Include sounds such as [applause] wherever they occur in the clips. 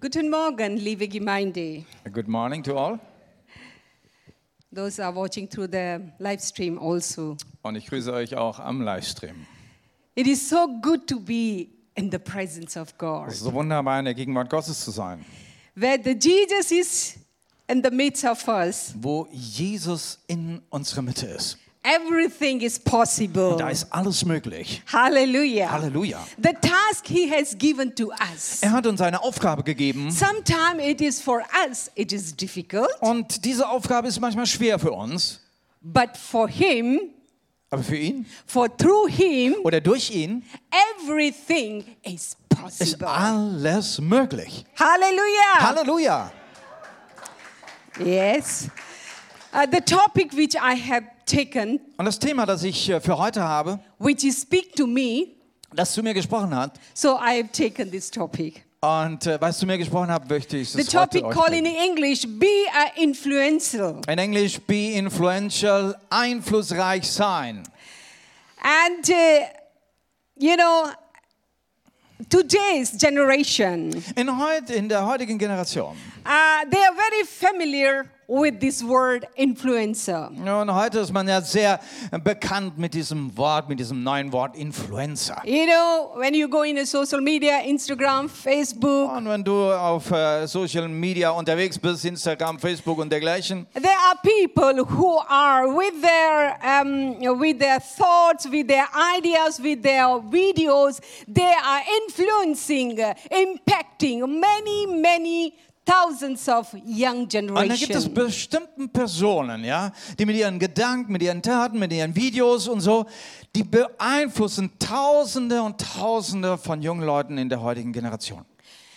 Guten Morgen, liebe Gemeinde. Good morning to all. Those are watching through the live stream also. Und ich grüße euch auch am Livestream. It is so good to be in the presence of Es God. ist so wunderbar, in der Gegenwart Gottes zu sein, Where the Jesus is in the midst of us, wo Jesus in unserer Mitte ist. Everything is possible. Und da ist alles möglich. Hallelujah. Halleluja. The task he has given to us. Er hat uns eine Aufgabe gegeben Sometimes it is for us, it is difficult, und diese Aufgabe ist manchmal schwer für uns, but for him, aber für ihn for through him, oder durch ihn everything is ist possible. alles möglich. Hallelujah. Halleluja. Yes. Uh, the topic which I have taken, Und das Thema, das ich äh, für heute habe, which is speak to me, das zu mir gesprochen hat, so I have taken this topic. und äh, es zu mir gesprochen hat, möchte ich The es heute topic euch called in bringen. English, be a influential. In Englisch, be influential, einflussreich sein. And, uh, you know, today's generation, In, heut, in der heutigen Generation. Uh, they are very familiar with this word influencer. Und heute ist man ja sehr bekannt mit diesem Wort, mit diesem neuen Wort Influencer. You know, when you go in a social media, Instagram, Facebook, Und wenn du auf äh, Social Media unterwegs bist, Instagram, Facebook und dergleichen, There are people who are with their um, with their thoughts, with their ideas, with their videos. They are influencing, impacting many, many thousands of young und da gibt es generation. bestimmten Personen, ja, die mit ihren Gedanken, mit ihren Taten, mit ihren Videos und so, die beeinflussen Tausende und Tausende von jungen Leuten in der heutigen Generation.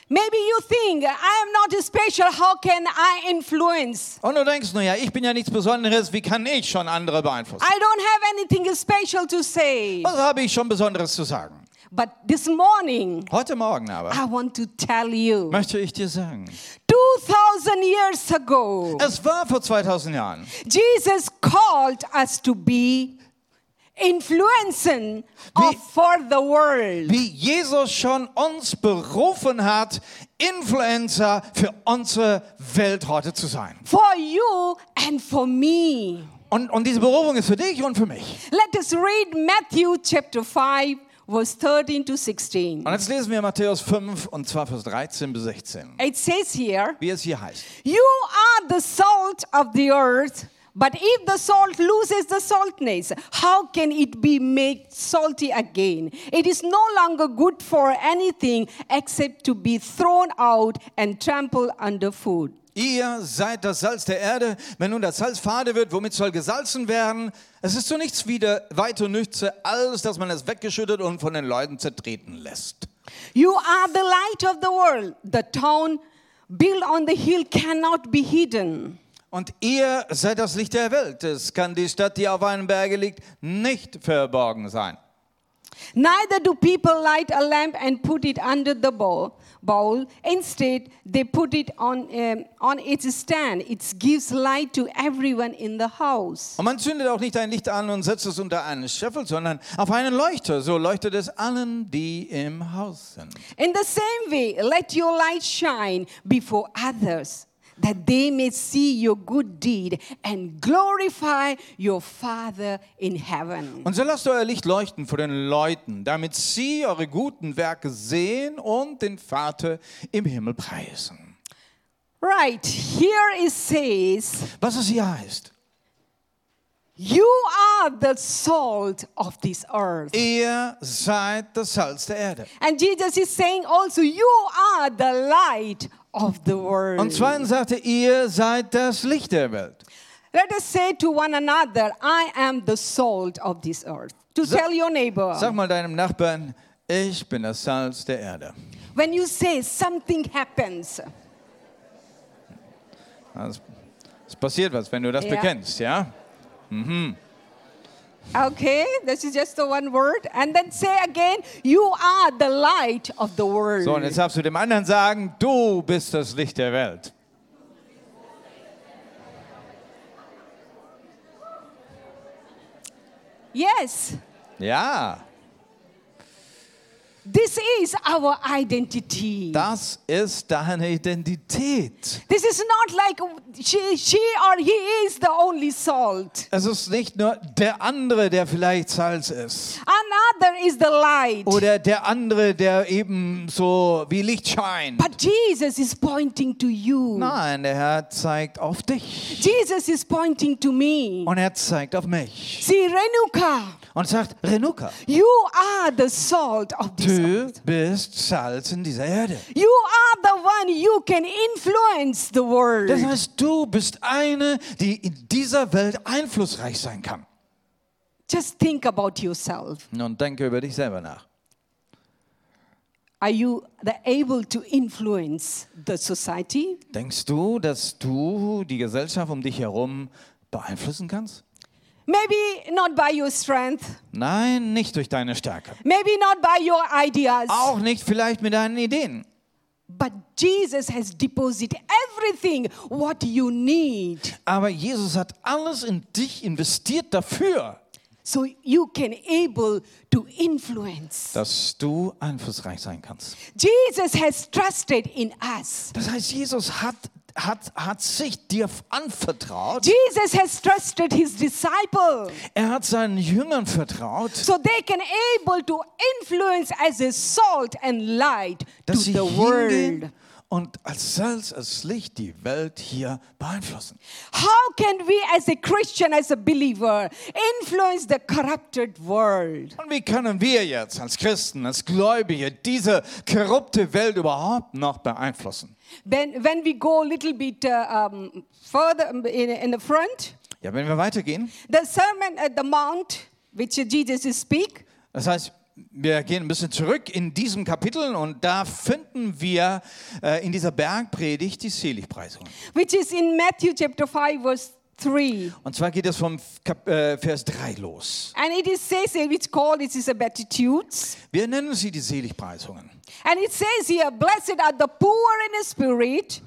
Maybe you think I am not special. How can I influence? Und du denkst, naja, ich bin ja nichts Besonderes, wie kann ich schon andere beeinflussen? I don't have anything special to say. Was habe ich schon Besonderes zu sagen? But this morning, Heute Morgen aber I want to tell you, möchte ich dir sagen, 2,000 years ago. es war vor 2000 Jahren. Jesus called us to be influencing Wie- for the world. Wie Jesus schon uns berufen hat, Influencer für unsere Welt heute zu sein. For you and for me. Und, und diese Berufung ist für dich und für mich. Let us read Matthew chapter 5, verse 13 to 16. Und jetzt lesen wir Matthäus 5 und zwar Vers 13 bis 16, It says here, wie es hier heißt. You are the salt of the earth. But if the salt loses the saltness, how can it be made salty again? It is no longer good for anything except to be thrown out and trampled underfoot. Ihr seid das Salz der Erde. Wenn nun das Salz fade wird, womit soll gesalzen werden? Es ist zu nichts wieder weiter nütze, als dass man es weggeschüttet und von den Leuten zertreten lässt. You are the light of the world. The town built on the hill cannot be hidden. Und ihr seid das Licht der Welt. Es kann die Stadt, die auf einem Berge liegt, nicht verborgen sein. Neither do people light a lamp and put it under the bowl. bowl. Instead, they put it on, um, on its stand. It gives light to everyone in the house. Und man zündet auch nicht ein Licht an und setzt es unter einen Scheffel, sondern auf einen Leuchter. So leuchtet es allen, die im Haus sind. In the same way, let your light shine before others, that they may see your good deed and glorify your Father in heaven. Und so lasst euer Licht leuchten vor den Leuten, damit sie eure guten Werke sehen und den Vater im Himmel preisen. Right, here it says, Was es hier heißt. You are the salt of this earth. Ihr seid das Salz der Erde. And Jesus is saying also, You are the light of the world. Und zweitens sagte, ihr seid das Licht der Welt. Let us say to one another, I am the salt of this earth. To Sa- tell your neighbor. Sag mal deinem Nachbarn, ich bin das Salz der Erde. When you say something happens, Es passiert was, wenn du das Ja. bekennst, ja? Okay, this is just the one word, and then say again, You are the light of the world. So, und jetzt darfst du dem anderen sagen, du bist das Licht der Welt. Yes. Ja. This is our identity. Das ist deine Identität. This is not like she, she or he is the only salt. Es ist nicht nur der andere, der vielleicht Salz ist. Another is the light. Oder der andere, der eben so wie Licht scheint. But Jesus is pointing to you. Nein, der Herr zeigt auf dich. Jesus is pointing to me. Und er zeigt auf mich. See, Renuka, Und sagt, Renuka, you are the salt of this du earth. bist Salz in dieser Erde. You are the one you can influence the world. Das heißt, du bist eine, die in dieser Welt einflussreich sein kann. Just think about yourself. Nun denke über dich selber nach. Are you the able to influence the society? Denkst du, dass du die Gesellschaft um dich herum beeinflussen kannst? Maybe not by your strength, Nein, nicht durch deine Stärke. maybe not by your ideas, Auch nicht vielleicht mit deinen Ideen. but Jesus has deposited everything what you need Aber Jesus hat alles in dich investiert dafür, so you can able to influence. dass du einflussreich sein kannst. Jesus has trusted in us. Das heißt, Jesus hat, hat, hat sich dir anvertraut. Jesus has trusted his disciple Er hat seinen Jüngern vertraut, so they can able to influence as a salt and light to dass sie the world. und als Salz, als Licht die Welt hier beeinflussen. How can we as a Christian, as a believer, influence the corrupted world? Und wie können wir jetzt als Christen, als Gläubige diese korrupte Welt überhaupt noch beeinflussen? Then when we go a little bit uh, um, further in, in the front, Ja, wenn wir weitergehen, the Sermon at the Mount, which Jesus is speak, das heißt, wir gehen ein bisschen zurück in diesem Kapitel und da finden wir äh, in dieser Bergpredigt die Seligpreisungen. which is in Matthew chapter 5, verse 3. Und zwar geht es vom Kap äh, Vers 3 los. And it is says here, it's called, it is a Beatitudes. Wir nennen sie die Seligpreisungen. And it says here, blessed are the poor in spirit,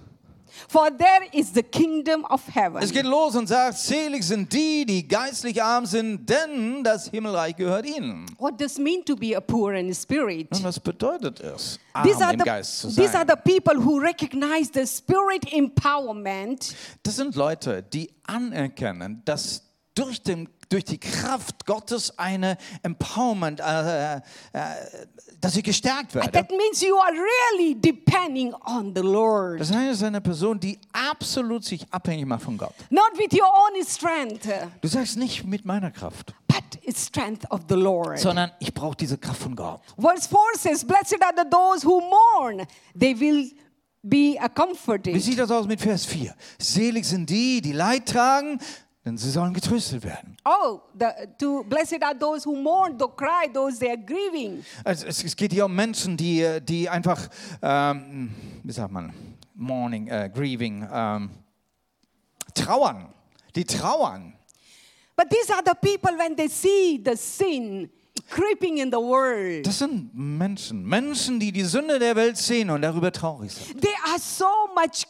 for there is the kingdom of heaven. Es geht los und sagt, selig sind die, die geistlich arm sind, denn das Himmelreich gehört ihnen. What does mean to be a poor in spirit? Und was bedeutet es, These arm im Geist zu the, these are sein? the people who recognize the spirit empowerment Das sind Leute, die anerkennen, dass durch, den, durch die Kraft Gottes eine Empowerment, äh, äh, dass sie gestärkt werden. That means you are really depending on the Lord, Das heißt, es ist eine Person, die absolut sich abhängig macht von Gott. not with your own strength, Du sagst nicht mit meiner Kraft, but it's strength of the Lord. sondern ich brauche diese Kraft von Gott. Verse 4 says, Blessed are the those who mourn, they will be uh, Wie comforted. sieht das aus mit Vers 4? Selig sind die, die Leid tragen, denn sie sollen getröstet werden. Oh, the, to, blessed are those who mourn, those cry, those they are grieving. Also es, es geht hier um Menschen, die, die einfach, ähm, wie sagt man, mourning, äh, grieving, ähm, trauern. Die trauern. But these are the people when they see the sin creeping in the world. Das sind Menschen. Menschen, die die Sünde der Welt sehen und darüber traurig sind. They are so much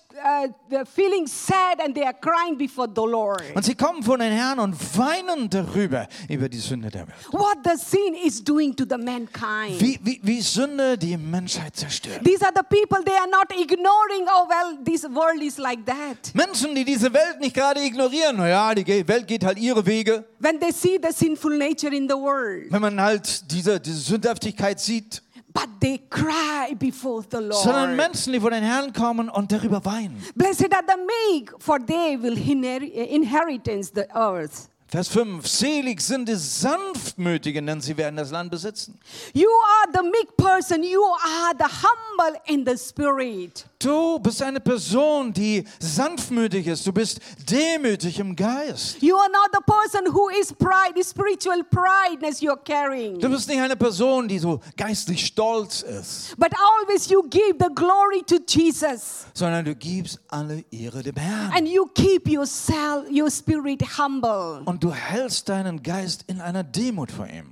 Lord. Und sie kommen vor den Herrn und weinen darüber, über die Sünde der Welt. What the sin is doing to the mankind. Wie, wie, wie Sünde die Menschheit zerstört. These are the people they are not ignoring. Oh well, this world is like that. Menschen, die diese Welt nicht gerade ignorieren. Naja, die Welt geht halt ihre Wege. When they see the sinful nature in the world, Wenn man halt diese, diese Sündhaftigkeit sieht. But they cry before the Sondern Lord. Menschen, die vor den Herrn kommen und darüber weinen. Blessed are the meek, for they will inher- inheritance the earth. Vers 5. Selig sind die Sanftmütigen, denn sie werden das Land besitzen. You are the meek person. You are the humble in the spirit. Du bist eine Person, die sanftmütig ist. Du bist demütig im Geist. You are not the person who is pride, spiritual prideness you're carrying. Du bist nicht eine Person, die so geistlich stolz ist, But always you give the glory to Jesus. sondern du gibst alle Ehre dem Herrn. And you keep yourself, your spirit humble. Und du hältst deinen Geist in einer Demut vor ihm.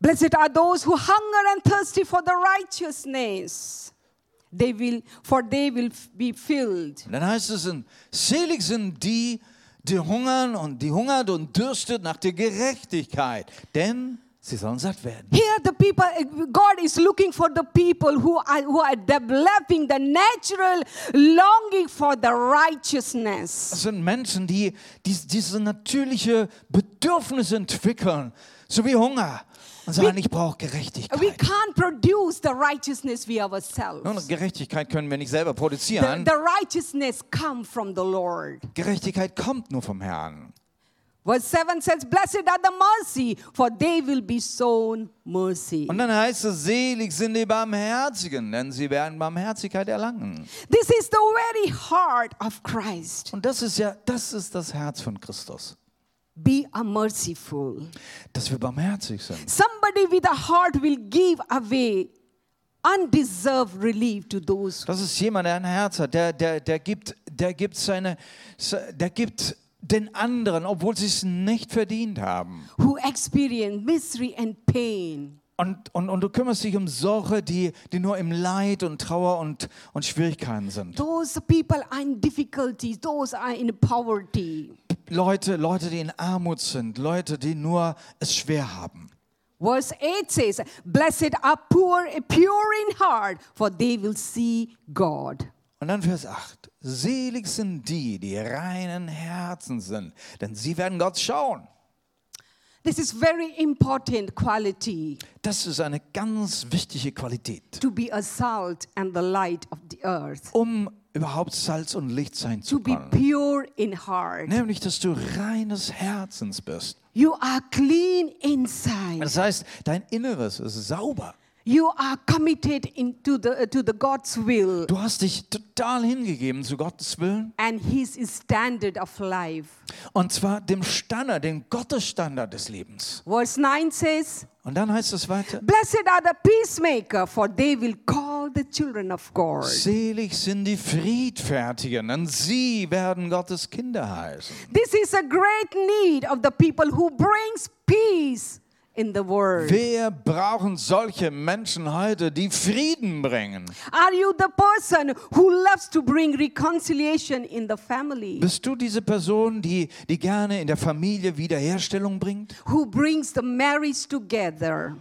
Blessed are those who hunger and thirsty for the righteousness. They will, for they will be filled. Und dann heißt es, selig sind die, die hungern und die hungert und dürstet nach der Gerechtigkeit, denn Sie sollen satt werden. Here, the people, God is looking for the people who are, who are developing the natural longing for the righteousness. Das sind Menschen, die, die diese natürliche Bedürfnisse entwickeln, so wie Hunger. Und sagen, ich brauche We Gerechtigkeit. can't produce the righteousness we ourselves. Nun, Gerechtigkeit können wir nicht selber The, produzieren. the righteousness come from the Lord. Gerechtigkeit kommt nur vom Herrn. Verse 7 says, Blessed are the mercy, for they will be sown mercy. Und dann heißt es, selig sind die Barmherzigen, denn sie werden Barmherzigkeit erlangen. This is the very heart of Christ. Und das ist ja, das ist das Herz von Christus, Be a merciful. dass wir barmherzig sind. Somebody with a heart will give away undeserved relief to those. Das ist jemand, der ein Herz hat, der, der, der gibt, der gibt seine, der gibt den anderen, obwohl sie es nicht verdient haben. Who experience misery and pain. Und, und, und du kümmerst dich um solche, die, die nur im Leid und Trauer und, und Schwierigkeiten sind. Those people are in difficulties, those are in poverty. Leute, Leute, die in Armut sind, Leute, die nur es schwer haben. Verse 8 says, Blessed are poor, pure in heart, for they will see God. Und dann Vers 8. Selig sind die, die reinen Herzen sind, denn sie werden Gott schauen. This is very important quality Das ist eine ganz wichtige Qualität, to be a salt and the light of the earth. um überhaupt Salz und Licht sein To zu be können. pure in heart. Nämlich, dass du reines Herzens bist. You are clean inside. Das heißt, dein Inneres ist sauber. You are committed into the, to the God's will Du hast dich total hingegeben zu Gottes Willen. and His standard of life. Und zwar dem Standard, dem Gottesstandard des Lebens. Verse 9 says, Und dann heißt es weiter, Blessed are the peacemaker, for they will call the children of God. selig sind die Friedfertigen, denn sie werden Gottes Kinder heißen. This is a great need of the people who brings peace in the world. Wer brauchen solche Menschen heute, die Frieden bringen? Are you the person who loves to bring reconciliation in the family? Bist du diese Person, die, die gerne in der Familie Wiederherstellung bringt? Who brings the marriage together?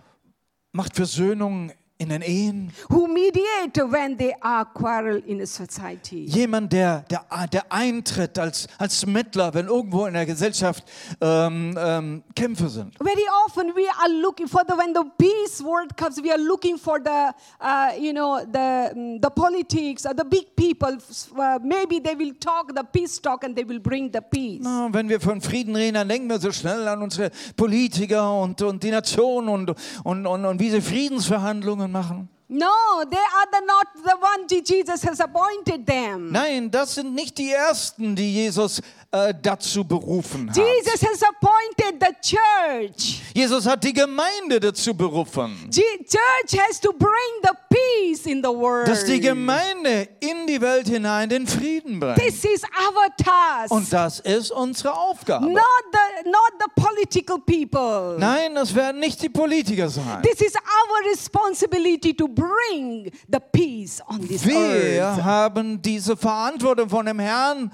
Macht Versöhnung in den Ehen? Who mediate when they are quarrel in a society? Jemand, der, der, der eintritt als, als Mittler, wenn irgendwo in der Gesellschaft ähm, ähm, Kämpfe sind. Very often we are looking for the when the peace word comes, we are looking for the uh, you know the mm, the politics or the big people. Uh, maybe they will talk the peace talk and they will bring the peace. Na, wenn wir von Frieden reden, dann denken wir so schnell an unsere Politiker und, und die Nation und, und, und, und wie sie Friedensverhandlungen machen. No, they are the not the one Je- Jesus has appointed them. Nein, das sind nicht die Ersten, die Jesus äh, dazu berufen hat. Jesus has appointed the church. Jesus hat die Gemeinde dazu berufen, Je- church has to bring the peace in the world. dass die Gemeinde in die Welt hinein den Frieden bringt. This is our task. Und das ist unsere Aufgabe. not the not the political people. Nein, das werden nicht die Politiker sein. This is our responsibility to bring the peace on this Wir earth. haben diese Verantwortung von dem Herrn,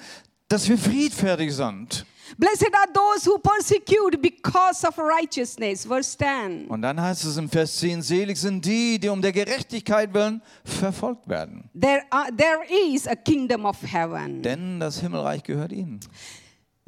dass wir friedfertig sind. Blessed are those who persecute because of righteousness. Verse 10. Und dann heißt es im Vers 10, selig sind die, die um der Gerechtigkeit willen verfolgt werden. There, are, there is a kingdom of heaven. Denn das Himmelreich gehört ihnen.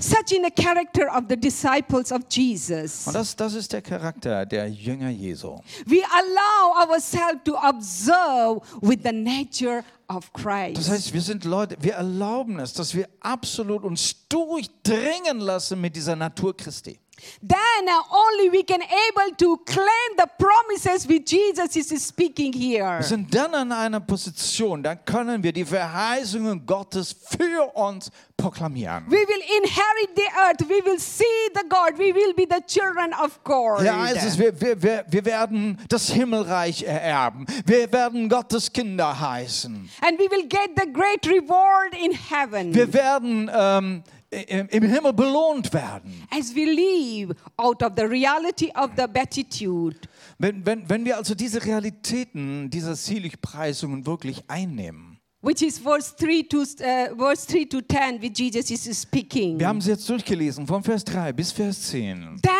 Such in the character of the disciples of Jesus. Und das, das ist der Charakter der Jünger Jesu. We allow ourselves to observe with the nature of Christ. Das heißt, wir sind Leute, wir erlauben es, dass wir absolut uns durchdringen lassen mit dieser Natur Christi. Then uh, only we can able to claim the promises which Jesus is speaking here. Wir sind dann an einer Position, dann können wir die Verheißungen Gottes für uns proklamieren. We will inherit the earth. We will see the God. We will be the children of God. Ja, heißt es, wir, wir, wir, wir werden das Himmelreich ererben. Wir werden Gottes Kinder heißen. And we will get the great reward in heaven Wir werden ähm, im, im Himmel belohnt werden. as we live out of the reality of the beatitude. Wenn, wenn, wenn wir also diese Realitäten dieser Seligpreisungen wirklich einnehmen. Which is verse 3 to, uh, verse 3 to 10, which Jesus is speaking. Wir haben sie jetzt durchgelesen, von Vers 3 bis Vers 10. Then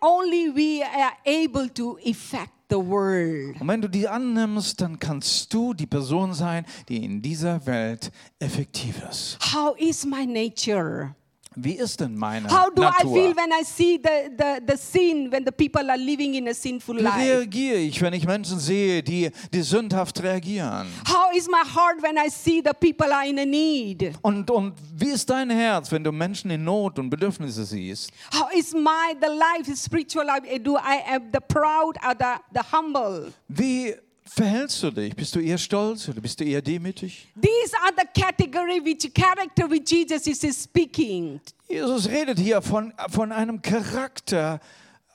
only we are able to affect the world. Und wenn du die annimmst, dann kannst du die Person sein, die in dieser Welt effektiv ist. How is my nature? Wie ist denn meine How do I Natur? feel when I see the, the, the sin, when the people are living in a sinful Wie life? reagiere ich, wenn ich Menschen sehe, die, die sündhaft reagieren? How is my heart when I see the people are in a need? Und, und wie ist dein Herz, wenn du Menschen in Not und Bedürfnisse siehst? How is my the life, spiritual life? Do I am the proud or the, the humble? Wie verhältst du dich? Bist du eher stolz oder bist du eher demütig? These are the category which character which Jesus is speaking Jesus redet hier von, von einem Charakter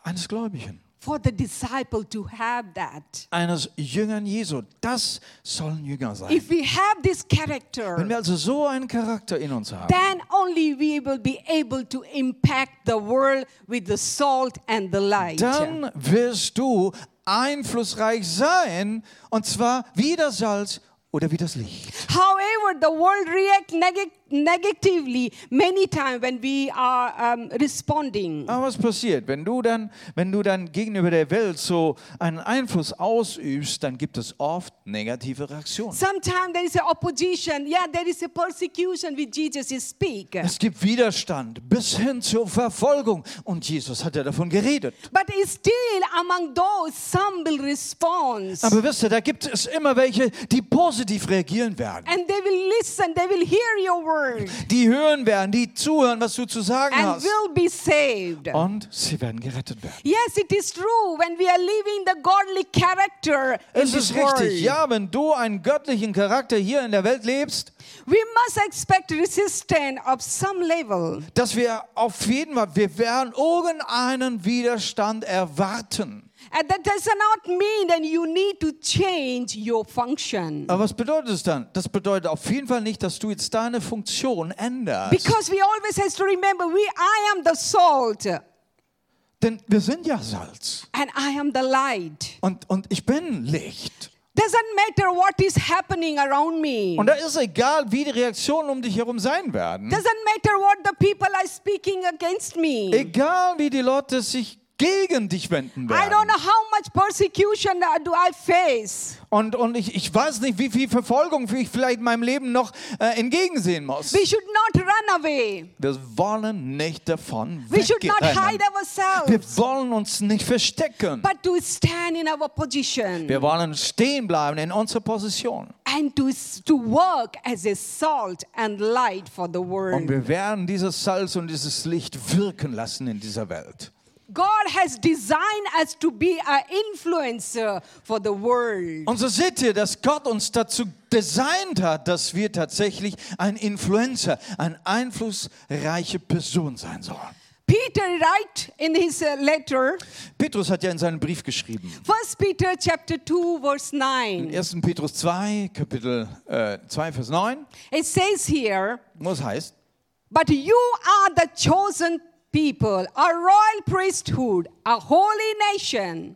eines Gläubigen, for the disciple to have that. eines Jüngern Jesu. Das sollen Jünger sein. If we have this Wenn character, wir also so einen Charakter in uns haben, then only we will be able to impact the world with the salt and the light. dann wirst du einflussreich sein, und zwar wie das Salz oder wie das Licht. However, the world react neg- negatively many times when we are um, responding. Aber was passiert, wenn du dann, wenn du dann gegenüber der Welt so einen Einfluss ausübst, dann gibt es oft negative Reaktionen. Sometimes there is a opposition. Yeah, there is a persecution which Jesus is speak. Es gibt Widerstand bis hin zur Verfolgung und Jesus hat ja davon geredet. But still among those some will respond. Aber wisst ihr, da gibt es immer welche, die positiv reagieren werden. And they will listen, they will hear your word Die hören werden, die zuhören, was du zu sagen and hast. will be saved. Und sie werden gerettet werden. Yes, it is true. When we are living the godly character in Es this ist world, richtig, ja, wenn du einen göttlichen Charakter hier in der Welt lebst, we must expect resistance of some level. dass wir auf jeden Fall, wir werden irgendeinen Widerstand erwarten. And that does not mean that you need to change your function. Aber was bedeutet es dann? Das bedeutet auf jeden Fall nicht, dass du jetzt deine Funktion änderst. Because we always have to remember we I am the salt Denn wir sind ja Salz. and I am the light. Und, und ich bin Licht. Doesn't matter what is happening around me. Und da ist egal, wie die Reaktionen um dich herum sein werden. Doesn't matter what the people are speaking against me. Egal, wie die Leute sich gegen dich wenden I don't werden. know how much persecution do I face. Und, und ich, ich weiß nicht, wie viel Verfolgung ich vielleicht in meinem Leben noch äh, entgegensehen muss. We should not run away. Wir wollen nicht davon We should not wegrennen. hide ourselves, Wir wollen uns nicht verstecken. but to stand in our position Wir wollen stehen bleiben in unserer Position. and to, to work as a salt and light for the Und wir werden dieses Salz und dieses Licht wirken lassen in dieser Welt. God has designed us to be an influencer for the world. Und so seht ihr, dass Gott uns dazu designt hat, dass wir tatsächlich ein Influencer, eine einflussreiche Person sein sollen. Peter write in his uh, letter, Petrus hat ja in seinem Brief geschrieben. 1 Peter chapter 2 verse 9. 1. Petrus 2, Kapitel äh, 2, Vers 9, It says here, wo es heißt, But you are the chosen people, a royal priesthood, a holy nation,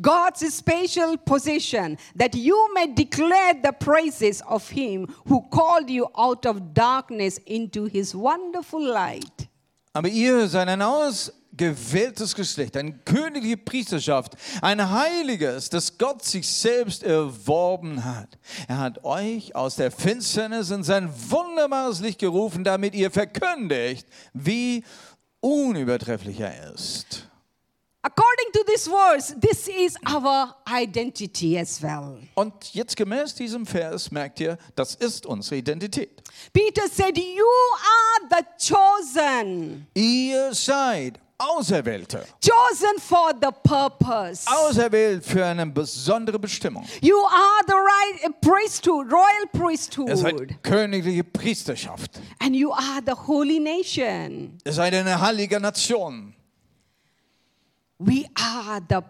God's special possession, that you may declare the praises of him who called you out of darkness into his wonderful light. aber ihr seid ein ausgewähltes Geschlecht, eine königliche Priesterschaft, ein heiliges, das Gott sich selbst erworben hat. Er hat euch aus der Finsternis in sein wunderbares Licht gerufen, damit ihr verkündigt, wie unübertrefflich er ist. According to this verse, this is our identity as well. Und jetzt gemäß diesem Vers merkt ihr, das ist unsere Identität. Peter said, You are the chosen, Ihr seid Auserwählte, chosen for the purpose. auserwählt für eine besondere Bestimmung. You are the right priesthood, royal Ihr priesthood, seid königliche Priesterschaft. and you are the holy nation. Ihr seid eine heilige Nation. We are the,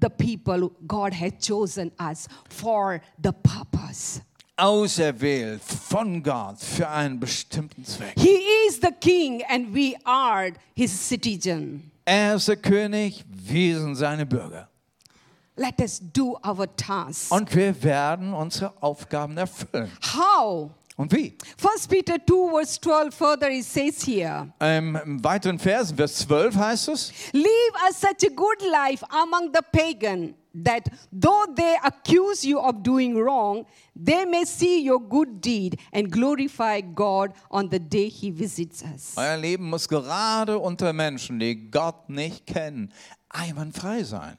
the people God has chosen us for the purpose. Auserwählt von Gott für einen bestimmten Zweck. He is the king, and we are his citizen. Er ist der König, wir sind seine Bürger. Let us do our task. Und wir werden unsere Aufgaben erfüllen. How? Und wie? 1 Peter 2, verse 12, further it says here Ähm, Im weiteren Vers, Vers 12 heißt es, Live as such a good life among the pagan that though they accuse you of doing wrong, they may see your good deed and glorify God on the day He visits us. euer Leben muss gerade unter Menschen, die Gott nicht kennen, einwandfrei sein.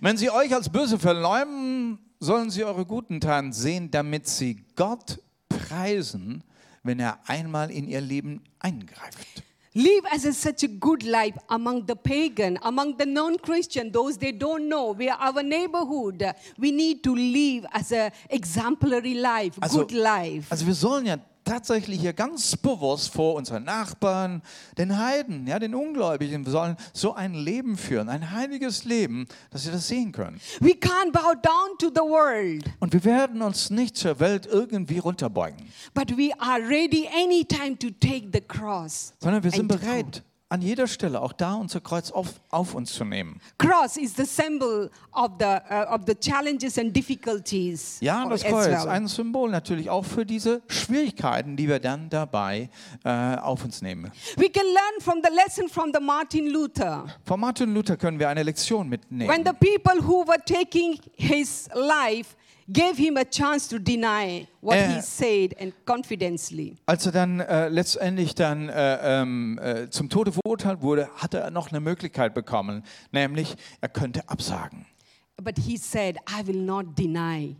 Wenn sie euch als böse verleumden, sollen sie eure guten Taten sehen, damit sie Gott preisen, wenn er einmal in ihr Leben eingreift. Live as a, such a good life among the pagan, among the non-Christian, those they don't know. We are our neighborhood. We need to live as a exemplary life, Also- good life. Also wir sollen ja tatsächlich hier ganz bewusst vor unseren Nachbarn, den Heiden, ja, den Ungläubigen, wir sollen so ein Leben führen, ein heiliges Leben, dass sie das sehen können. We can't bow down to the world, Und wir werden uns nicht zur Welt irgendwie runterbeugen, but we are ready anytime to take the cross. sondern wir sind bereit, an jeder Stelle, auch da unser Kreuz auf, auf uns zu nehmen. Cross is the symbol of the uh, of the challenges and difficulties Ja, das as Kreuz, well. ein Symbol natürlich auch für diese Schwierigkeiten, die wir dann dabei äh, auf uns nehmen. We can learn from the lesson from the Martin Luther. Von Martin Luther können wir eine Lektion mitnehmen. When the people who were taking his life gave him a chance to deny what Äh. he said and confidently. Als er dann äh, letztendlich dann äh, ähm, äh, zum Tode verurteilt wurde, hatte er noch eine Möglichkeit bekommen, nämlich er könnte absagen. But he said, I will not deny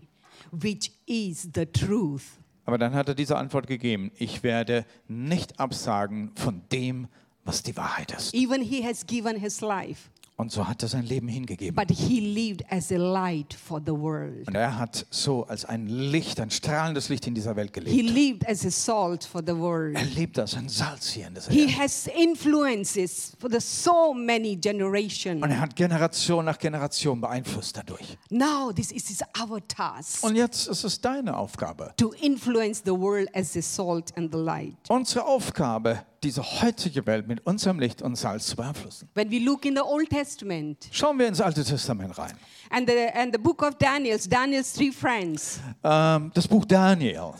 which is the truth. Aber dann hat er diese Antwort gegeben, ich werde nicht absagen von dem, was die Wahrheit ist. Even he has given his life, Und so hat er sein Leben hingegeben. but he lived as a light for the world. Und er hat so als ein Licht, ein strahlendes Licht in dieser Welt He gelebt. lived as a salt for the world. Er lebt als ein Salz hier in dieser He Welt. has influences for the so many generations. Und er hat Generation nach Generation beeinflusst dadurch. Now this is our task Und jetzt ist es deine Aufgabe. to influence the world as a salt and the light. Unsere Aufgabe, diese heutige Welt mit unserem Licht und Salz zu beeinflussen. When we look in the Old Testament Schauen wir ins Alte Testament rein. and the and the book of Daniel's, Daniel's three friends. Ähm, das Buch Daniel.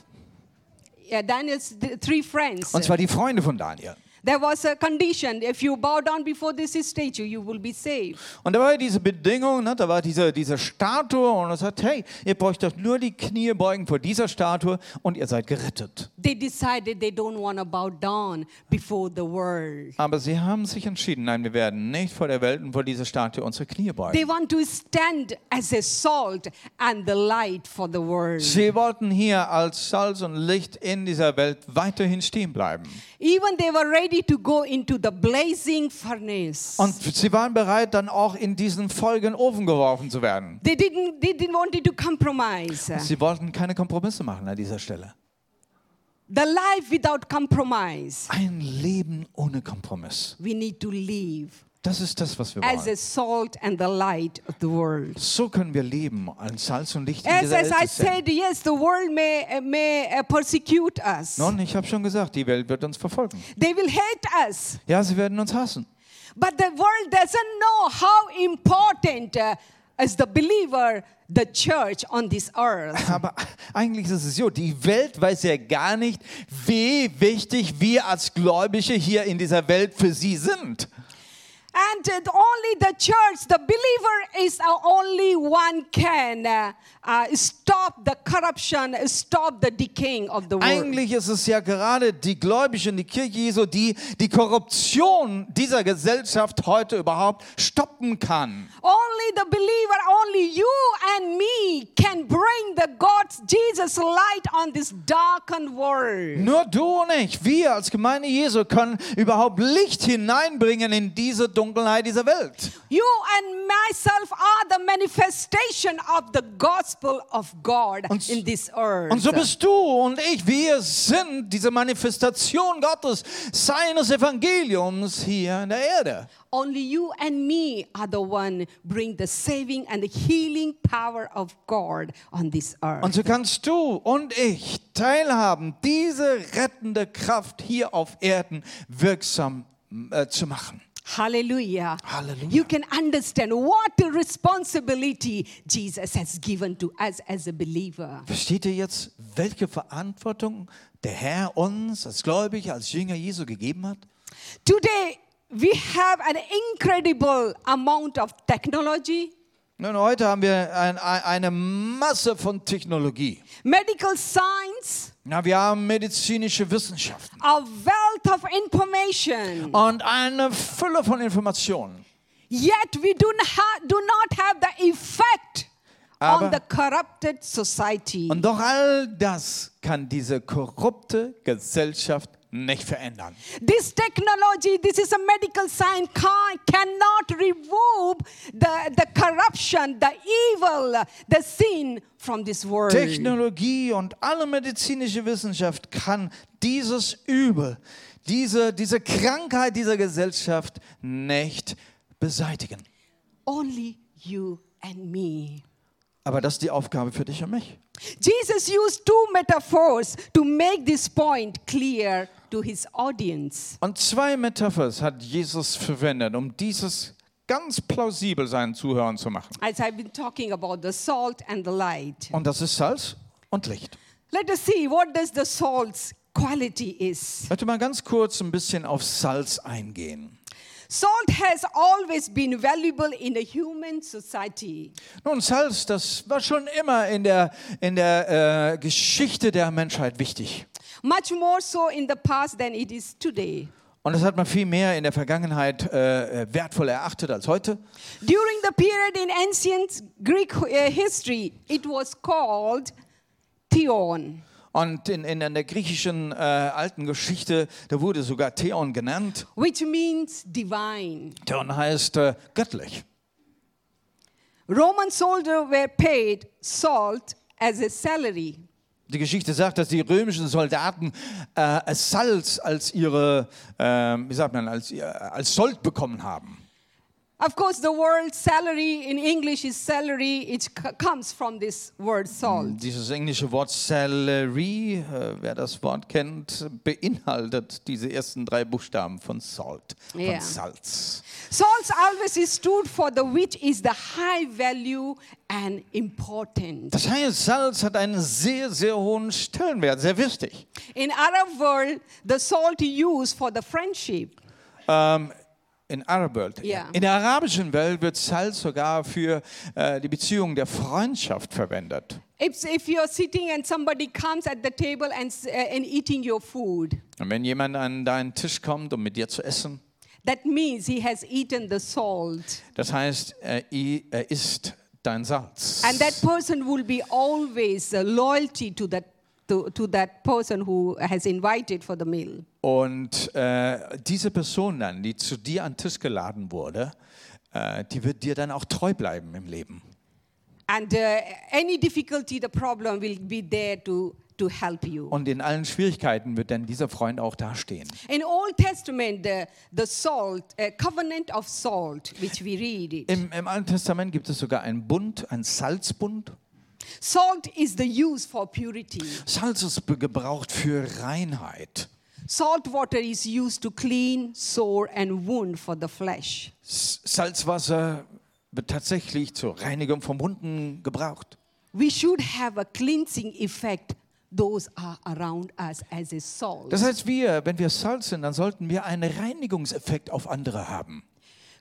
Yeah, Daniel's th- three friends. Und zwar die Freunde von Daniel. There was a condition: if you bow down before this statue, you will be saved. Und da war diese Bedingung, ne, da war diese, diese Statue und er sagt, hey, ihr braucht doch nur die Knie beugen vor dieser Statue und ihr seid gerettet. They decided they don't want to bow down before the world. Aber sie haben sich entschieden, nein, wir werden nicht vor der Welt und vor dieser Statue unsere Knie They beugen. want to stand as a salt and the light for the world. Sie wollten hier als Salz und Licht in dieser Welt weiterhin stehen bleiben. Even they were ready to go into the blazing furnace. Und sie waren bereit, dann auch in diesen folgenden Ofen geworfen zu werden. They didn't, they didn't want to compromise. Sie wollten keine Kompromisse machen an dieser Stelle. The life without compromise. Ein Leben ohne Kompromiss. We need to live Das ist das, was wir as a wollen. salt and the light of the world. So können wir leben, als Salz und Licht in As, dieser as Welt I zu sein. said, yes, the world may, may persecute us. Nun, ich habe schon gesagt, die Welt wird uns verfolgen. They will hate us. Ja, sie werden uns hassen. But the world doesn't know how important uh, as the believer the church on this earth. [laughs] Aber eigentlich ist es so, die Welt weiß ja gar nicht, wie wichtig wir als Gläubige hier in dieser Welt für sie sind. And only the church, the believer is only one can uh, uh, stop the corruption, stop the decaying of the world. Eigentlich ist es ja gerade die Gläubigen, die Kirche Jesu, die die Korruption dieser Gesellschaft heute überhaupt stoppen kann. Only the believer, only you and me can bring the God's Jesus light on this darkened world. Nur du und ich, wir als Gemeinde Jesu können überhaupt Licht hineinbringen in diese Dunkelheit dieser Welt. You and myself are the manifestation of the gospel of God Und- in this earth. Und so bist du und ich, wir sind diese Manifestation Gottes, seines Evangeliums hier in der Erde. Only you and me are the one bring the saving and the healing power of God on this earth. Und so kannst du und ich teilhaben, diese rettende Kraft hier auf Erden wirksam äh, zu machen. Hallelujah. Hallelujah. You can understand what a responsibility Jesus has given to us as a believer. Versteht ihr jetzt, welche Verantwortung der Herr uns als Gläubige, als Jünger Jesu gegeben hat? Today, we have an incredible amount of technology, Nun, heute haben wir ein, ein, eine Masse von Technologie. medical science, Na, wir haben medizinische Wissenschaften a wealth of information. und eine Fülle von Informationen. Yet we do not, do not have the effect Aber- on the corrupted society. Und doch all das kann diese korrupte Gesellschaft nicht verändern. This technology, this is a medical science, can, cannot remove the, the corruption, the evil, the sin from this world. Technologie und alle medizinische Wissenschaft kann dieses Übel, diese, diese Krankheit dieser Gesellschaft nicht beseitigen. Only you and me. Aber das ist die Aufgabe für dich und mich. Jesus used two metaphors to make this point clear to his audience. Und zwei Metaphers hat Jesus verwendet, um dieses ganz plausibel seinen Zuhörern zu machen. As I've been talking about the salt and the light. Und das ist Salz und Licht. Let us see what does the salt's quality is. Ich möchte mal ganz kurz ein bisschen auf Salz eingehen. Salt has always been valuable in the human society. Nun, Salz, das war schon immer in der, in der äh, Geschichte der Menschheit wichtig. Much more so in the past than it is today. Und das hat man viel mehr in der Vergangenheit äh, äh, wertvoll erachtet als heute. During the period in ancient Greek uh, history, it was called theon. Und in, in, in der griechischen äh, alten Geschichte, da wurde sogar Theon genannt. which means divine. Theon heißt äh, göttlich. Roman soldiers were paid salt as a salary. Die Geschichte sagt, dass die römischen Soldaten äh, Salz als ihre, äh, wie sagt man, als, als Sold bekommen haben. Of course, the word salary in English is salary. It comes from this word salt. Dieses englische Wort Salary, äh, wer das Wort kennt, beinhaltet diese ersten drei Buchstaben von Salt, von Ja. Salz. Salt always stood for the which is the high value and important. Das heißt, Salz hat einen sehr, sehr hohen Stellenwert, sehr wichtig. In Arab world, the salt used for the friendship. Ähm, in Arab World. Ja. In der arabischen Welt wird Salz sogar für äh, die Beziehung der Freundschaft verwendet. If, if you're sitting and somebody comes at the table and, s- uh, and eating your food, Und wenn jemand an deinen Tisch kommt, um mit dir zu essen, that means he has eaten the salt. das heißt, er, er isst dein Salz. And that person will be always uh, loyalty to that, to, to that person who has invited for the meal. Und äh, diese Person dann, die zu dir an den Tisch geladen wurde, äh, die wird dir dann auch treu bleiben im Leben. And uh, any difficulty, the problem will be there to, to help you. Und in allen Schwierigkeiten wird dann dieser Freund auch dastehen. In Old Testament, the, the salt, uh, covenant of salt, which we read it. Im, Im Alten Testament gibt es sogar einen Bund, einen Salzbund. Salt is the use for purity. Salz ist gebraucht für Reinheit. Salt water is used to clean sore and wound for the flesh. Salzwasser wird tatsächlich zur Reinigung von Wunden gebraucht. We should have a cleansing effect. Those are around us as a salt. Das heißt, wir, wenn wir Salz sind, dann sollten wir einen Reinigungseffekt auf andere haben.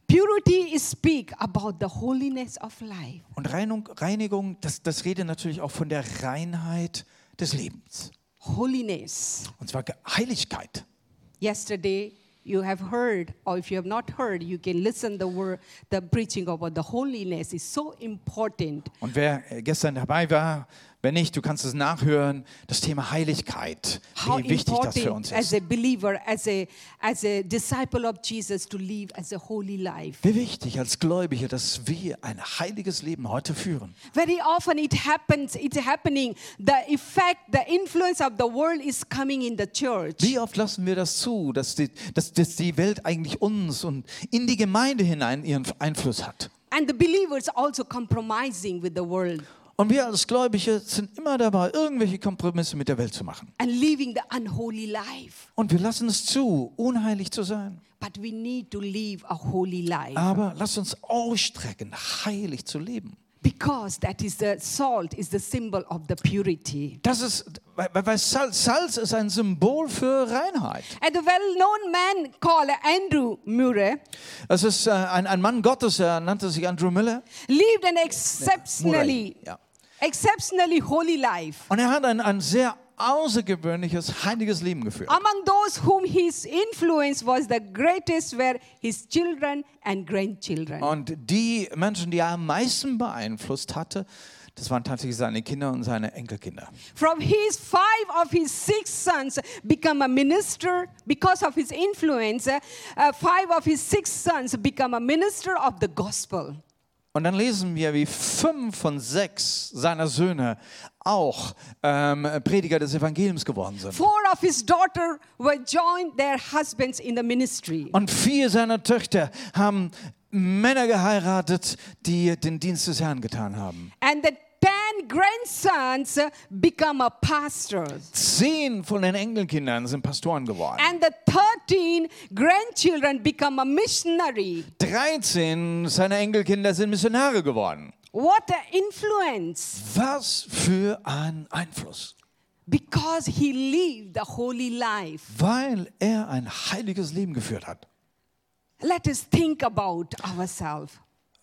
Purity is speak about the holiness of life. Und Reinung, Reinigung, das, das redet natürlich auch von der Reinheit des Lebens. Holiness. Und zwar Heiligkeit. Yesterday, you have heard, or if you have not heard, you can listen the word, the preaching about the holiness is so important. Und wer äh, gestern dabei war, wenn nicht, du kannst es nachhören, das Thema Heiligkeit, How wie wichtig das für uns as ist. a believer, as a as a disciple of Jesus, to live as a holy life. Wie wichtig als Gläubige, dass wir ein heiliges Leben heute führen. Very often it happens, it's happening. The effect, the influence of the world is coming in the church. Wie oft lassen wir das zu, dass die, dass, dass die Welt eigentlich uns und in die Gemeinde hinein ihren Einfluss hat? And the believers also compromising with the world. Und wir als Gläubige sind immer dabei, irgendwelche Kompromisse mit der Welt zu machen. and living the unholy life. Und wir lassen es zu, unheilig zu sein. But we need to live a holy life Aber lasst uns ausstrecken, heilig zu leben. because that is the salt is the symbol of the purity. Das ist, weil, weil Salz, Salz ist ein Symbol für Reinheit. And the well-known man called Andrew Murray Es ist äh, ein, ein Mann Gottes, er nannte sich Andrew Miller. lived an exceptionally, Ja. Exceptionally holy life. Und er hat ein, ein sehr außergewöhnliches, heiliges Leben geführt. Among those whom his influence was the greatest were his children and grandchildren. Und die Menschen, die er am meisten beeinflusst hatte, das waren tatsächlich seine Kinder und seine Enkelkinder. From his five of his six sons become a minister because of his influence. uh, five of his six sons become a minister of the gospel. Und dann lesen wir, wie fünf von sechs seiner Söhne auch ähm, Prediger des Evangeliums geworden sind. Four of his daughters were joined their husbands in the ministry. Und vier seiner Töchter haben Männer geheiratet, die den Dienst des Herrn getan haben. And the ten grandsons become a pastors. Zehn von den Enkelkindern sind Pastoren geworden. And the 13 grandchildren become a missionary. 13 seiner Enkelkinder sind Missionare geworden. What an influence! Was für ein Einfluss. Because he lived a holy life. Weil er ein heiliges Leben geführt hat. Let us think about ourselves.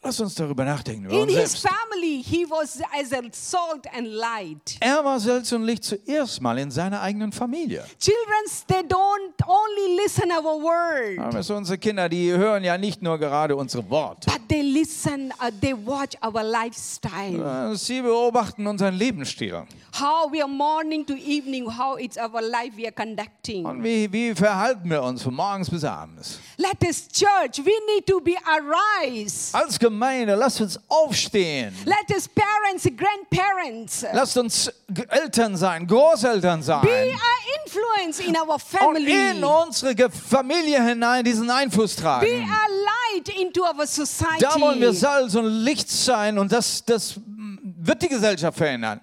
Lass uns darüber nachdenken. In his selbst. family, he was as a salt and light. Er war Salz und Licht zuerst mal in seiner eigenen Familie. Children, they don't only listen our word, Aber so unsere Kinder, die hören ja nicht nur gerade unsere Worte. but they listen, uh, they watch our lifestyle. Äh, Sie beobachten unseren Lebensstil. How we are morning to evening, how it's our life we are conducting. Und wie, wie verhalten wir uns von morgens bis abends? Let us church, we need to be arise. Als Gemeinde, lasst uns aufstehen. Let us parents, grandparents, Lasst uns Eltern sein, Großeltern be sein. an influence in our Und family. in unsere Familie hinein diesen Einfluss Be tragen. a light into our society. Da wollen wir Salz und Licht sein und das, das mm, wird die Gesellschaft verändern.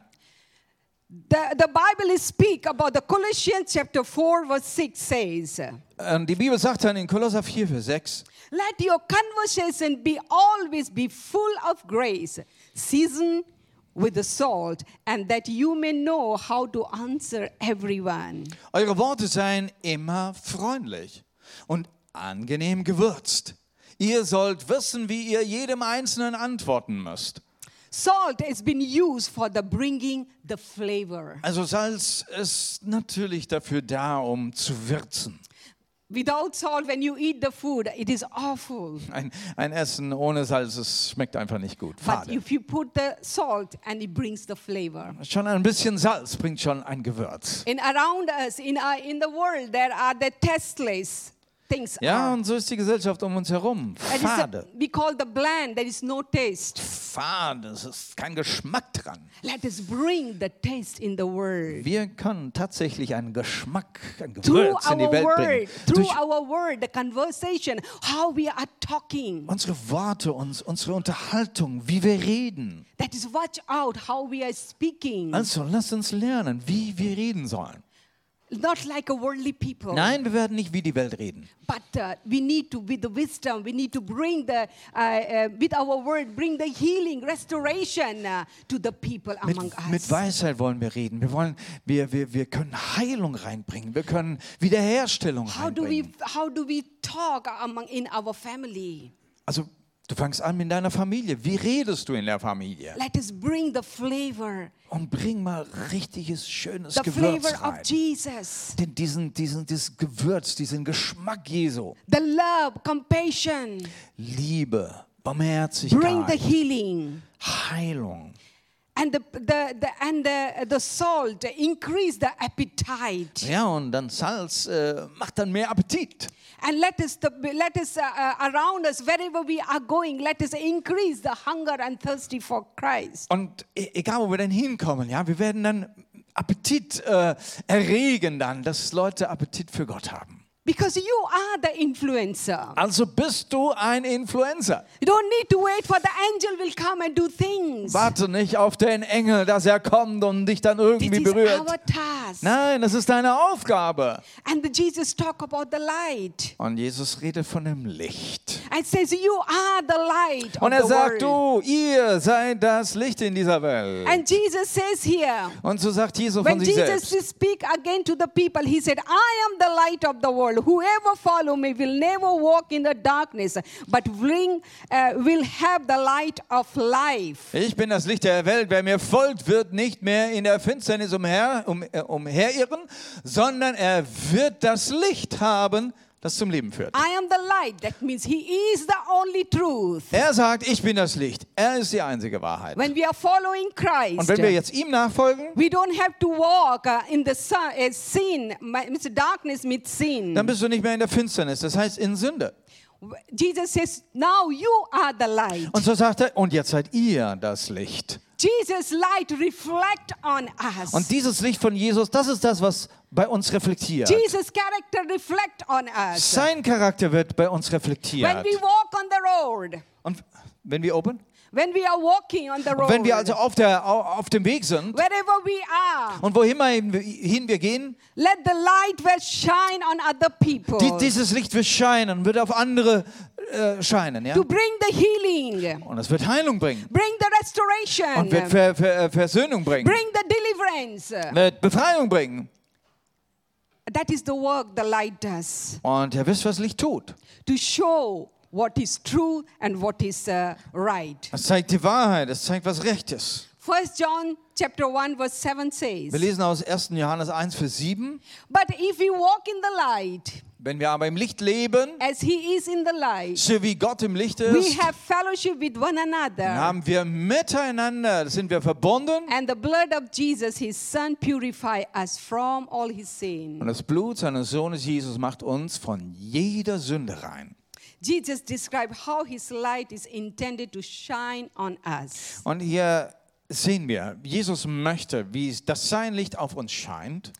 The, the Bible speak about the Colossians chapter 4 verse 6 says, Ähm, Die Bibel sagt dann in Kolosser 4, Vers 6, Let your conversation be always be full of grace, seasoned with the salt, and that you may know how to answer everyone. Eure Worte seien immer freundlich und angenehm gewürzt. Ihr sollt wissen, wie ihr jedem Einzelnen antworten müsst. Salt has been used for the bringing the flavor. Also Salz ist natürlich dafür da, um zu würzen. Without salt, when you eat the food, it is awful. Ein, ein Essen ohne Salz, es schmeckt einfach nicht gut. But Fade. if you put the salt and it brings the flavor. Schon ein bisschen Salz bringt schon ein Gewürz. In around us, in, uh, in the world, there are the tasteless things. Ja, are. und so ist die Gesellschaft um uns herum. Is a- Fade. we call the bland. There is no taste. Fade, es ist kein Geschmack dran. Let us bring the taste in the word. Wir können tatsächlich einen Geschmack, ein Through Gewürz in die our Welt bringen. word, through Durch our word, the conversation, how we are talking. unsere Worte, uns, unsere Unterhaltung, wie wir reden. That is watch out how we are speaking. Also lasst uns lernen, wie wir reden sollen. Not like a worldly people. Nein, wir werden nicht wie die Welt reden. But uh, we need to, with the wisdom, we need to bring the, uh, uh, with our word, bring the healing, restoration uh, to the people Mit, among mit us. Weisheit wollen wir reden. Wir, wollen, wir, wir, wir können Heilung reinbringen. Wir können Wiederherstellung How do we, reinbringen. how do we talk among in our family? Also du fängst an mit deiner Familie. Wie redest du in der Familie? Let us bring the flavor, Und bring mal richtiges, schönes the Gewürz flavor rein. of Jesus, Den, diesen, diesen, dieses Gewürz, diesen Geschmack Jesu. the love, compassion. Liebe, Bring the Barmherzigkeit, healing. Heilung. And the, the, the, and the, the salt increase the appetite. Ja, und dann Salz äh, macht dann mehr Appetit. And let us, the, let us uh, uh, around us, wherever we are going, let us increase the hunger and thirsty for Christ. Und e- egal, wo wir dann hinkommen, ja, wir werden dann Appetit äh, erregen dann, dass Leute Appetit für Gott haben. Because you are the influencer. Also bist du ein Influencer. You don't need to wait for the angel will come and do things. Warte nicht auf den Engel, dass er kommt und dich dann This irgendwie is berührt. our task. Nein, das ist deine Aufgabe. And the Jesus talk about the light. Und Jesus redet von dem Licht. And says, You are the light Und er sagt, world. du, ihr seid das Licht in dieser Welt. And Jesus says here, Und so sagt Jesus von when sich Jesus selbst. speak again to the people, he said, I am the light of the world. Whoever follow me will never walk in the darkness, but bring, uh, will have the light of life. Ich bin das Licht der Welt. Wer mir folgt, wird nicht mehr in der Finsternis umher, um, äh, umherirren, sondern er wird das Licht haben, das zum Leben führt. I am the light. That means he is the only truth. Er sagt, ich bin das Licht. Er ist die einzige Wahrheit. When we are following Christ, Und wenn wir jetzt ihm nachfolgen, we don't have to walk in the sun, dann bist du nicht mehr in der Finsternis, das heißt in Sünde. Jesus says, Now you are the light. Und so sagt er, und jetzt seid ihr das Licht. Jesus' light reflect on us. Und dieses Licht von Jesus, das ist das, was bei uns reflektiert. Jesus' character reflect on us. Sein Charakter wird bei uns When reflektiert. we walk on the road, Und wenn wir open? when we are walking on the road, Wenn wir also auf, der, au- auf dem Weg sind wherever we are, und wohin wir hin wir gehen, let the light will shine on other people die, dieses Licht wird scheinen, wird auf andere äh, scheinen. Ja? to bring the healing, Und es wird Heilung bringen bring the restoration, und wird Ver, Ver, Versöhnung bringen, bring the deliverance. wird Befreiung bringen. That is the work the light does Und ihr wisst, was Licht tut. to show what is true and what is uh, right. Es zeigt die Wahrheit, es zeigt, was recht ist. First John chapter 1 verse 7 says, Wir lesen aus 1. Johannes 1, Vers 7. But if we walk in the light, Wenn wir aber im Licht leben, as he is in the light, so wie Gott im Licht we ist, have fellowship with one dann another. haben wir miteinander, sind wir verbunden. And the blood of Jesus, his son, purify us from all his sin. Und das Blut seines Sohnes Jesus macht uns von jeder Sünde rein. Jesus described how his light is intended to shine on us. Und hier sehen wir, Jesus möchte, wie das sein Licht auf uns scheint.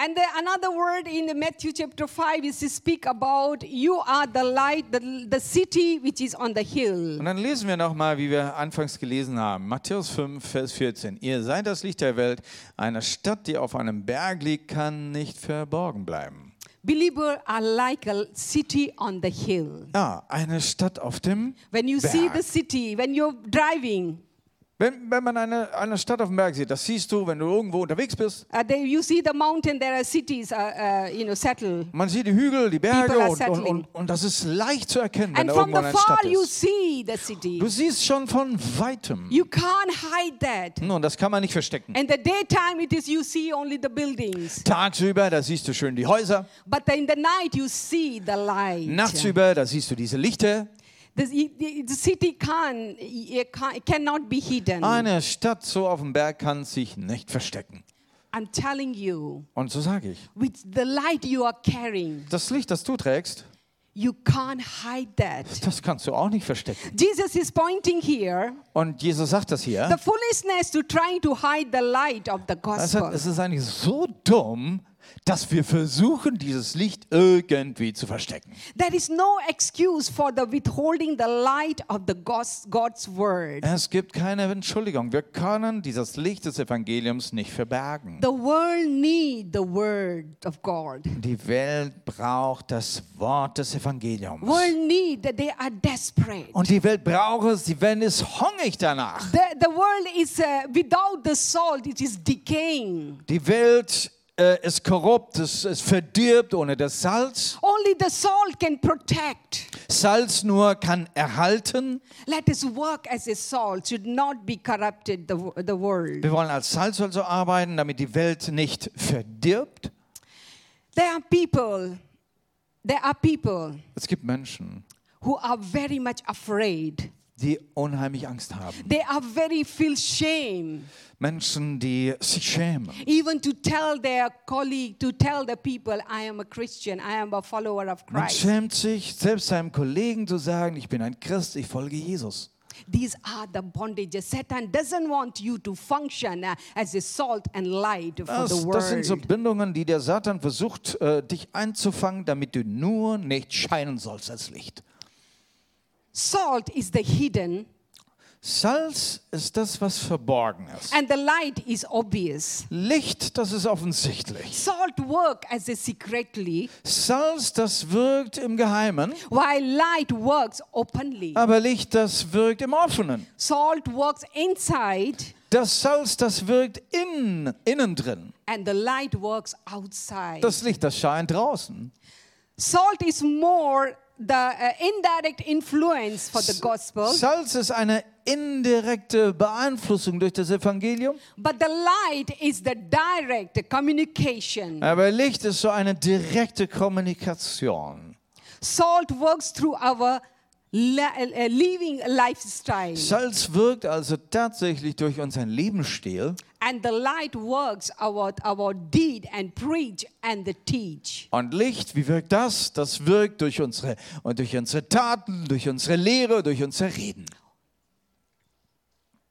And the, another word in Matthew chapter 5 is to speak about you are the light, the, the city which is on the hill. Und dann lesen wir nochmal, wie wir anfangs gelesen haben. Matthäus 5, Vers 14. Ihr seid das Licht der Welt. Eine Stadt, die auf einem Berg liegt, kann nicht verborgen bleiben. Believer are like a city on the hill. Ja, eine Stadt auf dem When you see Berg. the city, when you're driving, Wenn, wenn man eine, eine Stadt auf dem Berg sieht, das siehst du, wenn du irgendwo unterwegs bist. uh, there, you see the mountain, there are cities, uh, uh, you know, settled. Man sieht die Hügel, die Berge und, und, und, und das ist leicht zu erkennen, wenn And da from irgendwo the eine Stadt far you see the city. Du siehst schon von weitem. You can't hide that. Nun, das kann man nicht verstecken. In the daytime, it is you see only the buildings, Tagsüber, da siehst du schön die Häuser. but in the night you see the light. Nachtsüber, da siehst du diese Lichter. The, the, the city can, cannot be hidden. Eine Stadt so auf dem Berg kann sich nicht verstecken. I'm telling you, Und so sage ich, with the light you are carrying, das Licht, das du trägst, you can't hide that. das kannst du auch nicht verstecken. Jesus is pointing here Und Jesus sagt das the hier. foolishness to trying to hide the light of the gospel. es ist eigentlich so dumm, dass wir versuchen, dieses Licht irgendwie zu verstecken. There is no excuse for the withholding the light of the God's, God's word. Es gibt keine Entschuldigung. Wir können dieses Licht des Evangeliums nicht verbergen. The world need the word of God. Die Welt braucht das Wort des Evangeliums. World need that they are desperate. Und die Welt braucht es, die Welt ist hungrig danach. The, the world is uh, without the salt, it is decaying. Die Welt äh, ist korrupt, es, es verdirbt ohne das Salz. Only the salt can protect. Salz nur kann erhalten. Let us work as a salt, should not be corrupted the, the world. Wir wollen als Salz also arbeiten, damit die Welt nicht verdirbt. There are people, there are people Es gibt Menschen, who are very much afraid. Die unheimlich Angst haben. They are very feel shame. Menschen, die sich schämen. even to tell their colleague, to tell the people, I am a Christian, I am a follower of Man Christ. schämt sich, selbst seinem Kollegen zu sagen, ich bin ein Christ, ich folge Jesus. These are the bondages. Satan doesn't want you to function uh, as a salt and light for Das, the das sind so world. Bindungen, die der Satan versucht, äh, dich einzufangen, damit du nur nicht scheinen sollst als Licht. Salt is the hidden, Salz ist das, was verborgen ist. and the light is obvious. Licht, das ist offensichtlich. Salt work as a secretly, Salz, das wirkt im Geheimen, while light works openly. aber Licht, das wirkt im Offenen. Salt works inside, Das Salz, das wirkt in, innen drin. and the light works outside. Das Licht, das scheint draußen. Salt is more the uh, indirect influence for the gospel, Salz ist eine indirekte Beeinflussung durch das Evangelium, but the light is the direct communication. aber Licht ist so eine direkte Kommunikation. Salt works through our living lifestyle, Salz wirkt also tatsächlich durch unseren Lebensstil and the light works our, our deed and preach and the teach. und Licht, wie wirkt das? Das wirkt durch unsere, und durch unsere Taten, durch unsere Lehre, durch unser Reden.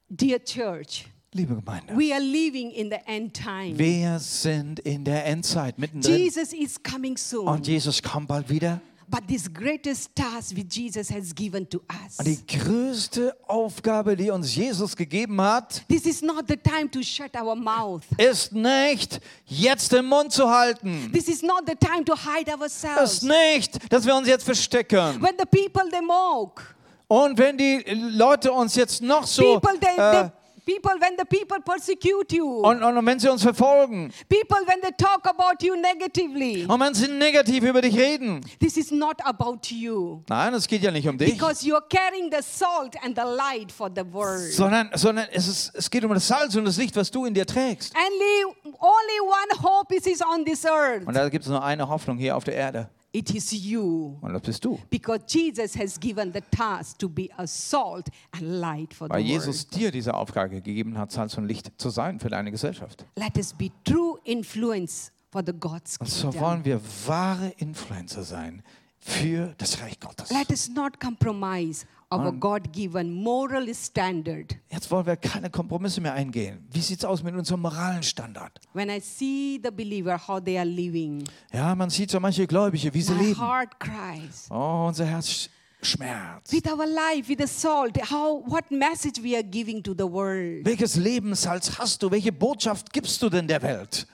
Dear church, Liebe Gemeinde, we are living in the end time. wir sind in der Endzeit mittendrin Jesus is coming soon. und Jesus kommt bald wieder. But this greatest task which Jesus has given to us. Und die größte Aufgabe, die uns Jesus gegeben hat, This is not the time to shut our mouth. ist nicht, jetzt den Mund zu halten. This is not the time to hide Ist ourselves. nicht, dass wir uns jetzt verstecken. When the people they mock, Und wenn die Leute uns jetzt noch so people they, äh, they people when the people persecute you, und, und wenn sie uns verfolgen people when they talk about you negatively, und wenn sie negativ über dich reden. this is not about you. Nein, es geht ja nicht um dich, Because you are carrying the salt and the light for the world. sondern, sondern es, ist, es geht um das Salz und das Licht, was du in dir trägst. Only, only one hope is on this earth. Und da gibt es nur eine Hoffnung hier auf der Erde. It is you. Und das bist du. Because Jesus has given the task to be a salt and light for the Weil world. Jesus dir diese Aufgabe gegeben hat, Salz und Licht zu sein für deine Gesellschaft. Let us be true influence for the God's Und so kingdom. wollen wir wahre Influencer sein für das Reich Gottes. Let us not compromise our God-given moral standard. Jetzt wollen wir keine Kompromisse mehr eingehen. Wie sieht es aus mit unserem moralen Standard? When I see the believer how they are living, Ja, man sieht so manche Gläubige, wie sie my leben. heart cries. Oh, unser Herz sch- schmerzt. With our life, with the salt, how what message we are giving to the world. Welches Lebenssalz hast du? Welche Botschaft gibst du denn der Welt?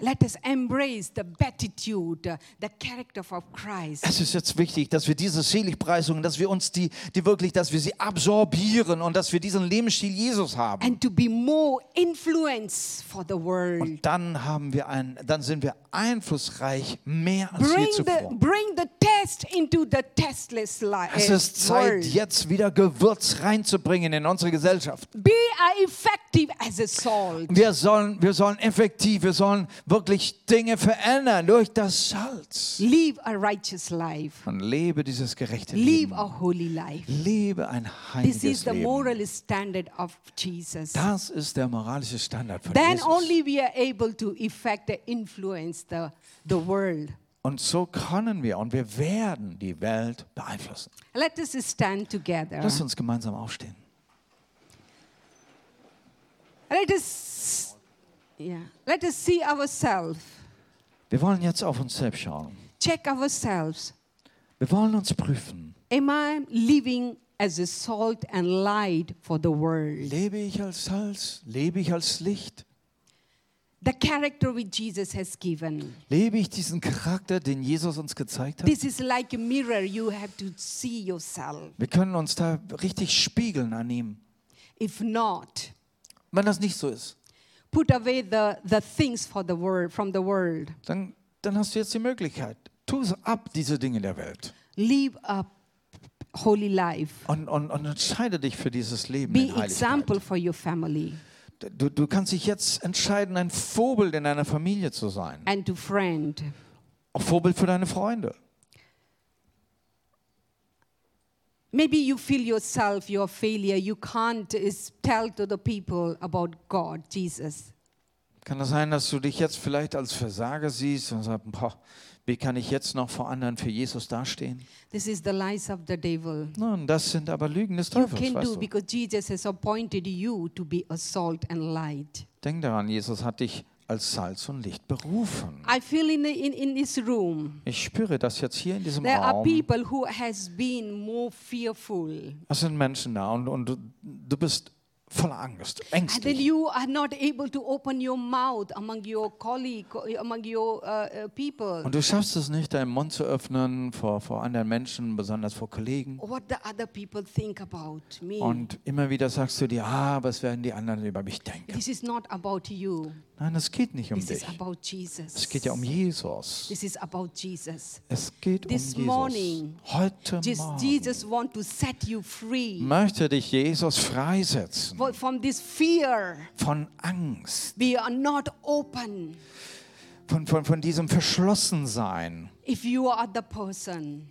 Let us embrace the beatitude, the character of Christ. Es ist jetzt wichtig, dass wir diese Seligpreisungen, dass wir uns die, die wirklich, dass wir sie absorbieren und dass wir diesen Lebensstil Jesus haben. and to be more influence for the world. Und dann haben wir ein, dann sind wir einflussreich mehr als je Bring the, zuvor. bring the test into the testless life. Es ist Zeit, jetzt wieder Gewürz reinzubringen in unsere Gesellschaft. Be effective as a salt. Wir sollen, wir sollen effektiv, wir sollen wirklich Dinge verändern durch das Salz. Live a righteous life. Und lebe dieses gerechte Live Leben. a holy life. Lebe ein This heiliges is the Leben. moral standard of Jesus. Das ist der moralische Standard von Then Jesus. only we are able to effect the influence the, the world. Und so können wir und wir werden die Welt beeinflussen. Let us stand together. Lass uns gemeinsam aufstehen. Let us, yeah. Let us see ourselves. Wir wollen jetzt auf uns selbst schauen. Check ourselves. Wir wollen uns prüfen. Am I living as a salt and light for the world? Lebe ich als Salz? Lebe ich als Licht? The character which Jesus has given. Lebe ich diesen Charakter, den Jesus uns gezeigt hat? This is like a mirror. You have to see yourself. Wir können uns da richtig spiegeln an ihm. If not, Wenn das nicht so ist, put away the, the things for the world from the world. dann, dann hast du jetzt die Möglichkeit. Tu ab, diese Dinge der Welt. Live a holy life. Und, und, und entscheide dich für dieses Leben Be in Heiligkeit. example for your family Du, du kannst dich jetzt entscheiden, ein Vorbild in deiner Familie zu sein. and to friend. Auch Vorbild für deine Freunde. Maybe you feel yourself, your failure. You can't tell to the people about God, Jesus. Kann es sein, dass du dich jetzt vielleicht als Versager siehst und sagst, boah, wie kann ich jetzt noch vor anderen für Jesus dastehen? This is the lies of the devil. Nun, das sind aber Lügen des You Teufels. can Weißt do because Jesus has appointed you to be a salt and light. Denk daran, Jesus hat dich als Salz und Licht berufen. I feel in, in, in this room, Ich spüre das jetzt hier in diesem there are Raum. people who has been more fearful. Es sind Menschen da und, und du, du bist voller Angst, And then you are not able to open your mouth among your colleague, among your uh, uh, people. Und du schaffst es nicht, deinen Mund zu öffnen vor, vor anderen Menschen, besonders vor Kollegen. What the other people think about me. Und immer wieder sagst du dir, ah, was werden die anderen über mich denken? This is not about you. Nein, es geht nicht um This is dich. about Jesus. Es geht ja um Jesus. This is about Jesus. Es geht um This Jesus. morning, Heute Just, Morgen Jesus want to set you free möchte dich Jesus freisetzen from this fear. von Angst, We are not open. von, von, von diesem Verschlossensein. If you are the person,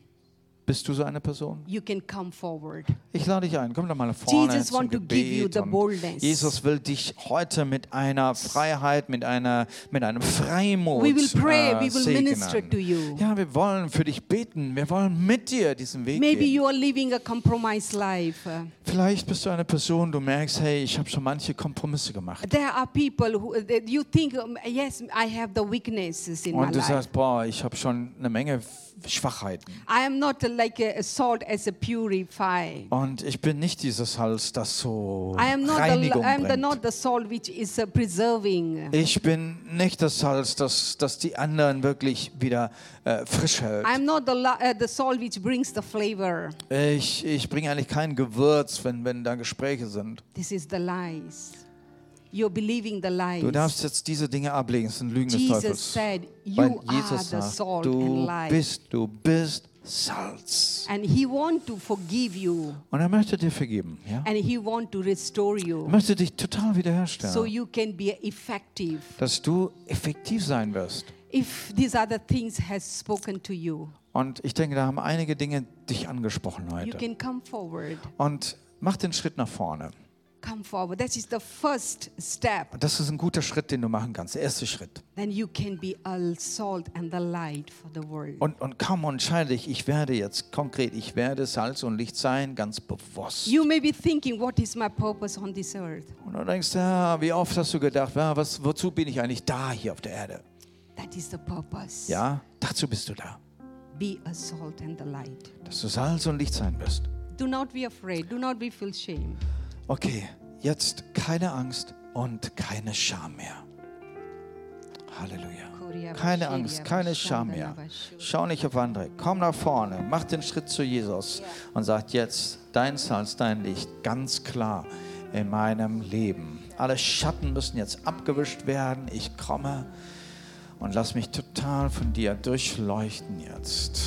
Bist du so eine Person? you can come forward. Ich lade dich ein, komm doch mal nach vorne Jesus zum want to give you Gebet. the und boldness. Jesus will dich heute mit einer Freiheit, mit, einer, mit einem Freimut We will pray, äh, we will segnen. minister to you. Ja, wir wollen für dich beten. Wir wollen mit dir diesen Weg Maybe gehen. you are living a compromised life. Uh, Vielleicht bist du eine Person, du merkst, hey, ich habe schon manche Kompromisse gemacht. There are people who that you think, yes, I have the weaknesses in my Und du life. sagst, boah, ich habe schon eine Menge Schwachheiten. I am not like a, salt as a purify. Und ich bin nicht dieses Salz, das so I am not the, Reinigung I am the, bringt. not the salt which is uh, preserving. Ich bin nicht das Salz, das, das die anderen wirklich wieder äh, frisch hält. I am not the, uh, the salt which brings the flavor. Ich, ich bringe eigentlich kein Gewürz, wenn, wenn da Gespräche sind. This is the lies. Du darfst jetzt diese Dinge ablegen, es sind Lügen des Jesus Teufels. said, Weil "You are Jesus the sagt, salt and du light." bist, du bist Salz. And He want to forgive you, Und er möchte dir vergeben. Ja? and He want to restore Er you, möchte dich total wiederherstellen. so you can be effective. dass du effektiv sein wirst. If these other things has spoken to you, Und ich denke, da haben einige Dinge dich angesprochen you heute. can come forward. Und mach den Schritt nach vorne. Come forward. That is the first step. Und das ist ein guter Schritt, den du machen kannst. Der erste Schritt. Then you can be a salt and the light for the world. Und, und kaum entscheide dich, ich werde jetzt konkret, ich werde Salz und Licht sein, ganz bewusst. You may be thinking, what is my purpose on this earth? Und du denkst, ja, wie oft hast du gedacht, ja, was, wozu bin ich eigentlich da hier auf der Erde? That is the purpose. Ja, dazu bist du da. Be a salt and the light. Dass du Salz und Licht sein wirst. Do not be afraid. Do not be feel shame. Okay, jetzt keine Angst und keine Scham mehr. Halleluja. Keine Angst, keine Scham mehr. Schau nicht auf andere. Komm nach vorne, mach den Schritt zu Jesus und sag jetzt, dein Salz, dein Licht, ganz klar in meinem Leben. Alle Schatten müssen jetzt abgewischt werden. Ich komme und lass mich total von dir durchleuchten jetzt.